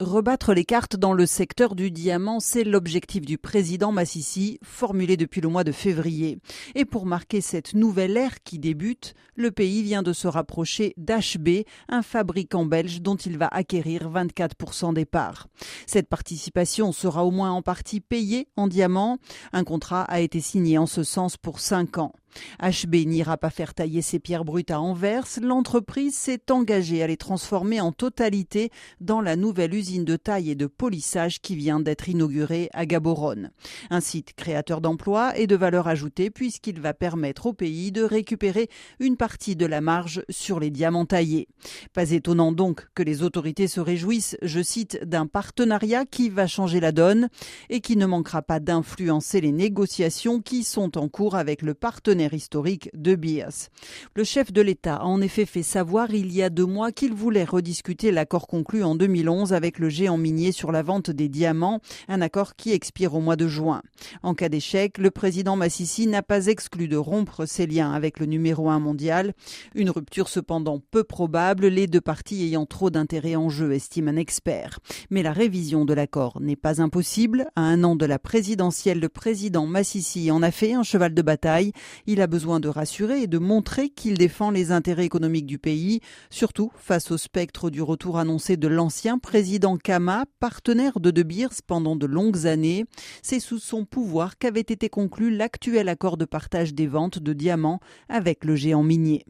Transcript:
Rebattre les cartes dans le secteur du diamant, c'est l'objectif du président Massissi, formulé depuis le mois de février. Et pour marquer cette nouvelle ère qui débute, le pays vient de se rapprocher d'HB, un fabricant belge dont il va acquérir 24% des parts. Cette participation sera au moins en partie payée en diamant. Un contrat a été signé en ce sens pour 5 ans. HB n'ira pas faire tailler ses pierres brutes à Anvers. L'entreprise s'est engagée à les transformer en totalité dans la nouvelle usine de taille et de polissage qui vient d'être inaugurée à Gaborone. Un site créateur d'emplois et de valeur ajoutée puisqu'il va permettre au pays de récupérer une partie de la marge sur les diamants taillés. Pas étonnant donc que les autorités se réjouissent, je cite, d'un partenariat qui va changer la donne et qui ne manquera pas d'influencer les négociations qui sont en cours avec le partenaire historique de Bias. Le chef de l'État a en effet fait savoir il y a deux mois qu'il voulait rediscuter l'accord conclu en 2011 avec le géant minier sur la vente des diamants, un accord qui expire au mois de juin. En cas d'échec, le président Massissi n'a pas exclu de rompre ses liens avec le numéro un mondial. Une rupture cependant peu probable, les deux parties ayant trop d'intérêt en jeu, estime un expert. Mais la de l'accord n'est pas impossible. À un an de la présidentielle, le président Massissi en a fait un cheval de bataille. Il a besoin de rassurer et de montrer qu'il défend les intérêts économiques du pays, surtout face au spectre du retour annoncé de l'ancien président Kama, partenaire de De Beers pendant de longues années. C'est sous son pouvoir qu'avait été conclu l'actuel accord de partage des ventes de diamants avec le géant minier.